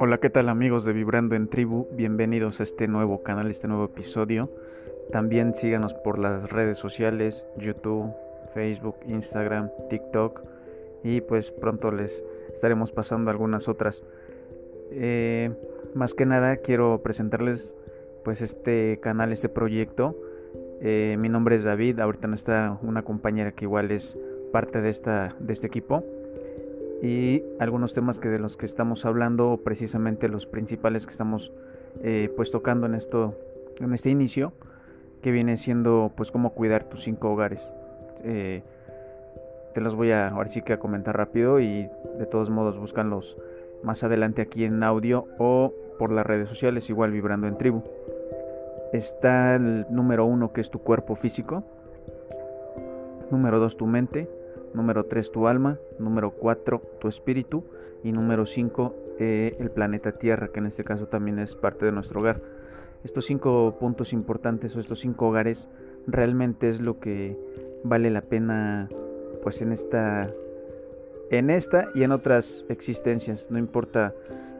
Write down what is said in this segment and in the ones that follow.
Hola, ¿qué tal amigos de Vibrando en Tribu? Bienvenidos a este nuevo canal, este nuevo episodio. También síganos por las redes sociales, YouTube, Facebook, Instagram, TikTok y pues pronto les estaremos pasando algunas otras. Eh, más que nada quiero presentarles pues este canal, este proyecto. Eh, mi nombre es David, ahorita no está una compañera que igual es parte de, esta, de este equipo y algunos temas que de los que estamos hablando, precisamente los principales que estamos eh, pues tocando en esto, en este inicio, que viene siendo pues cómo cuidar tus cinco hogares. Eh, te los voy a ahora sí que a comentar rápido y de todos modos búscanlos más adelante aquí en audio o por las redes sociales, igual vibrando en tribu. Está el número uno que es tu cuerpo físico, número dos tu mente, número 3 tu alma, número 4 tu espíritu y número 5 eh, el planeta Tierra, que en este caso también es parte de nuestro hogar. Estos cinco puntos importantes o estos cinco hogares realmente es lo que vale la pena pues en esta en esta y en otras existencias, no importa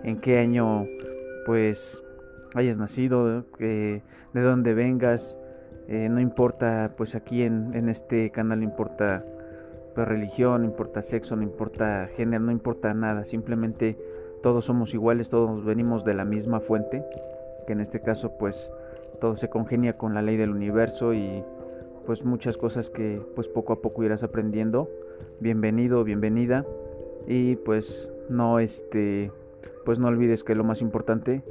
en qué año pues hayas nacido, de dónde vengas, eh, no importa pues aquí en, en este canal importa pues, religión, no importa sexo, no importa género, no importa nada, simplemente todos somos iguales, todos venimos de la misma fuente, que en este caso pues todo se congenia con la ley del universo y pues muchas cosas que pues poco a poco irás aprendiendo. Bienvenido, bienvenida y pues no este pues no olvides que lo más importante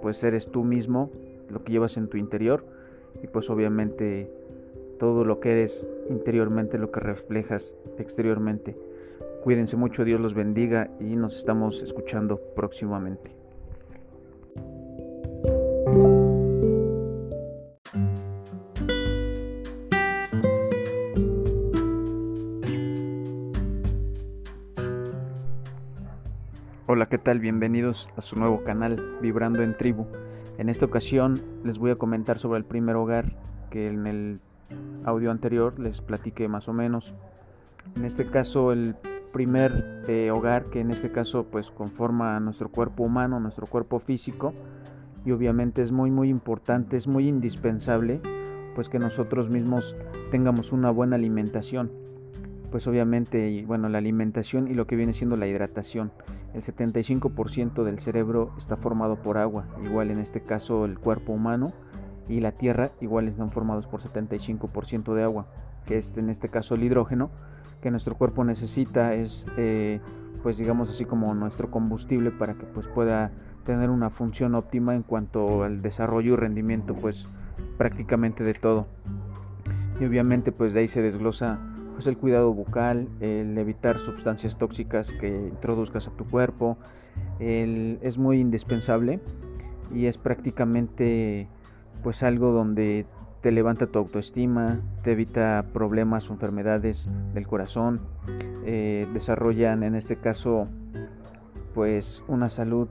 pues eres tú mismo, lo que llevas en tu interior y pues obviamente todo lo que eres interiormente, lo que reflejas exteriormente. Cuídense mucho, Dios los bendiga y nos estamos escuchando próximamente. Hola, ¿qué tal? Bienvenidos a su nuevo canal, Vibrando en Tribu. En esta ocasión les voy a comentar sobre el primer hogar que en el audio anterior les platiqué más o menos. En este caso el primer eh, hogar que en este caso pues conforma nuestro cuerpo humano, nuestro cuerpo físico y obviamente es muy muy importante, es muy indispensable pues que nosotros mismos tengamos una buena alimentación. Pues obviamente y bueno, la alimentación y lo que viene siendo la hidratación. El 75% del cerebro está formado por agua, igual en este caso el cuerpo humano y la Tierra igual están formados por 75% de agua, que es en este caso el hidrógeno, que nuestro cuerpo necesita, es eh, pues digamos así como nuestro combustible para que pues pueda tener una función óptima en cuanto al desarrollo y rendimiento pues prácticamente de todo. Y obviamente pues de ahí se desglosa pues el cuidado bucal, el evitar sustancias tóxicas que introduzcas a tu cuerpo, es muy indispensable y es prácticamente pues algo donde te levanta tu autoestima, te evita problemas o enfermedades del corazón, eh, desarrollan en este caso pues una salud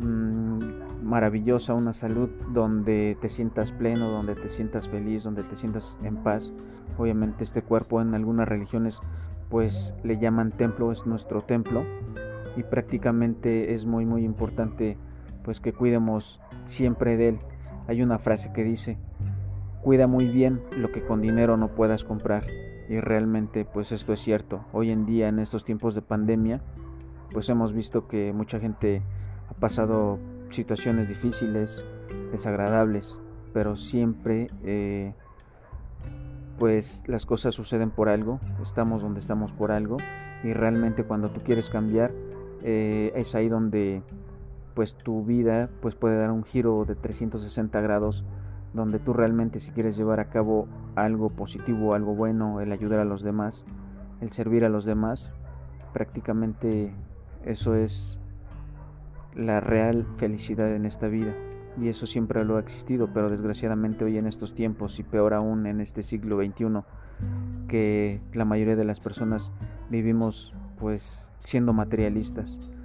mm, maravillosa, una salud donde te sientas pleno, donde te sientas feliz, donde te sientas en paz. Obviamente este cuerpo en algunas religiones pues le llaman templo, es nuestro templo y prácticamente es muy muy importante pues que cuidemos siempre de él hay una frase que dice, cuida muy bien lo que con dinero no puedas comprar. Y realmente pues esto es cierto. Hoy en día en estos tiempos de pandemia pues hemos visto que mucha gente ha pasado situaciones difíciles, desagradables, pero siempre eh, pues las cosas suceden por algo, estamos donde estamos por algo y realmente cuando tú quieres cambiar eh, es ahí donde pues tu vida pues puede dar un giro de 360 grados donde tú realmente si quieres llevar a cabo algo positivo, algo bueno, el ayudar a los demás, el servir a los demás, prácticamente eso es la real felicidad en esta vida. Y eso siempre lo ha existido, pero desgraciadamente hoy en estos tiempos y peor aún en este siglo XXI, que la mayoría de las personas vivimos pues siendo materialistas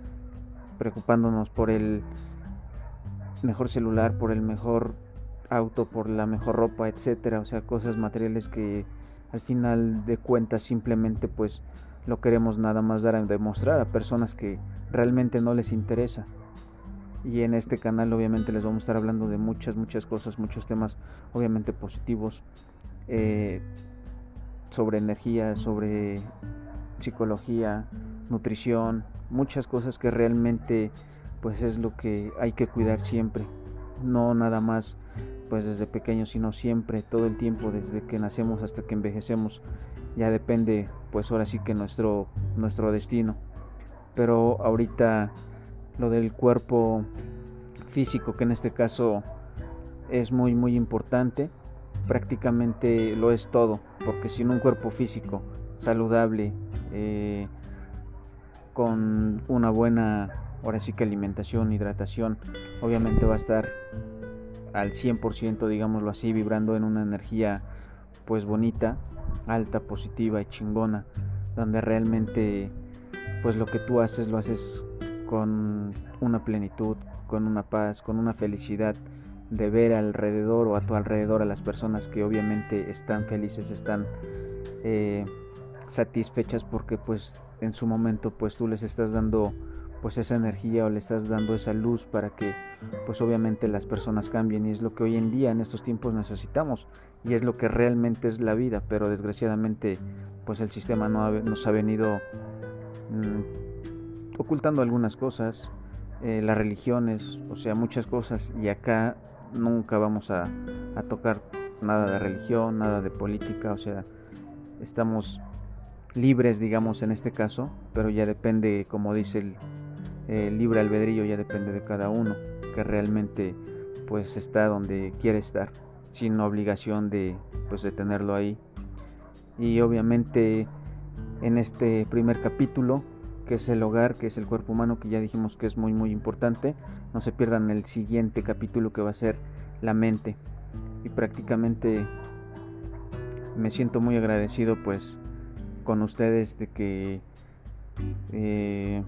preocupándonos por el mejor celular, por el mejor auto, por la mejor ropa, etcétera, o sea, cosas materiales que al final de cuentas simplemente pues lo queremos nada más dar a demostrar a personas que realmente no les interesa. Y en este canal obviamente les vamos a estar hablando de muchas, muchas cosas, muchos temas obviamente positivos, eh, sobre energía, sobre psicología, nutrición, muchas cosas que realmente pues es lo que hay que cuidar siempre. No nada más pues desde pequeños, sino siempre, todo el tiempo, desde que nacemos hasta que envejecemos. Ya depende pues ahora sí que nuestro, nuestro destino. Pero ahorita lo del cuerpo físico, que en este caso es muy muy importante, prácticamente lo es todo, porque sin un cuerpo físico saludable, eh, con una buena, ahora sí que alimentación, hidratación, obviamente va a estar al 100%, digámoslo así, vibrando en una energía pues bonita, alta, positiva y chingona, donde realmente pues lo que tú haces lo haces con una plenitud, con una paz, con una felicidad de ver alrededor o a tu alrededor a las personas que obviamente están felices, están eh, satisfechas porque pues en su momento pues tú les estás dando pues esa energía o le estás dando esa luz para que pues obviamente las personas cambien. Y es lo que hoy en día en estos tiempos necesitamos. Y es lo que realmente es la vida. Pero desgraciadamente pues el sistema no nos ha venido mm, ocultando algunas cosas eh, las religiones o sea muchas cosas. Y acá nunca vamos a, tocar nada de religión, nada de política, o sea, estamos libres, digamos, en este caso, pero ya depende, como dice el, libre albedrío, ya depende de cada uno, que realmente pues está donde quiere estar, sin obligación de pues de tenerlo ahí. Y obviamente en este primer capítulo, que es el hogar, que es el cuerpo humano, que ya dijimos que es muy muy importante, no se pierdan el siguiente capítulo que va a ser la mente. Y prácticamente me siento muy agradecido pues con ustedes de que eh,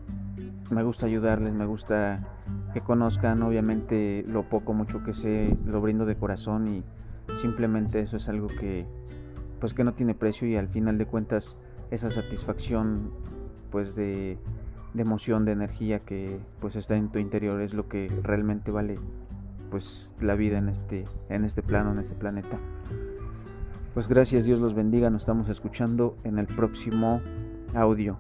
me gusta ayudarles, me gusta que conozcan obviamente lo poco, mucho que sé, lo brindo de corazón y simplemente eso es algo que pues que no tiene precio y al final de cuentas esa satisfacción pues de de emoción, de energía que pues está en tu interior es lo que realmente vale pues la vida en este en este plano, en este planeta. Pues gracias, Dios los bendiga, nos estamos escuchando en el próximo audio.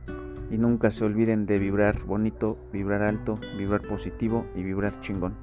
Y nunca se olviden de vibrar bonito, vibrar alto, vibrar positivo y vibrar chingón.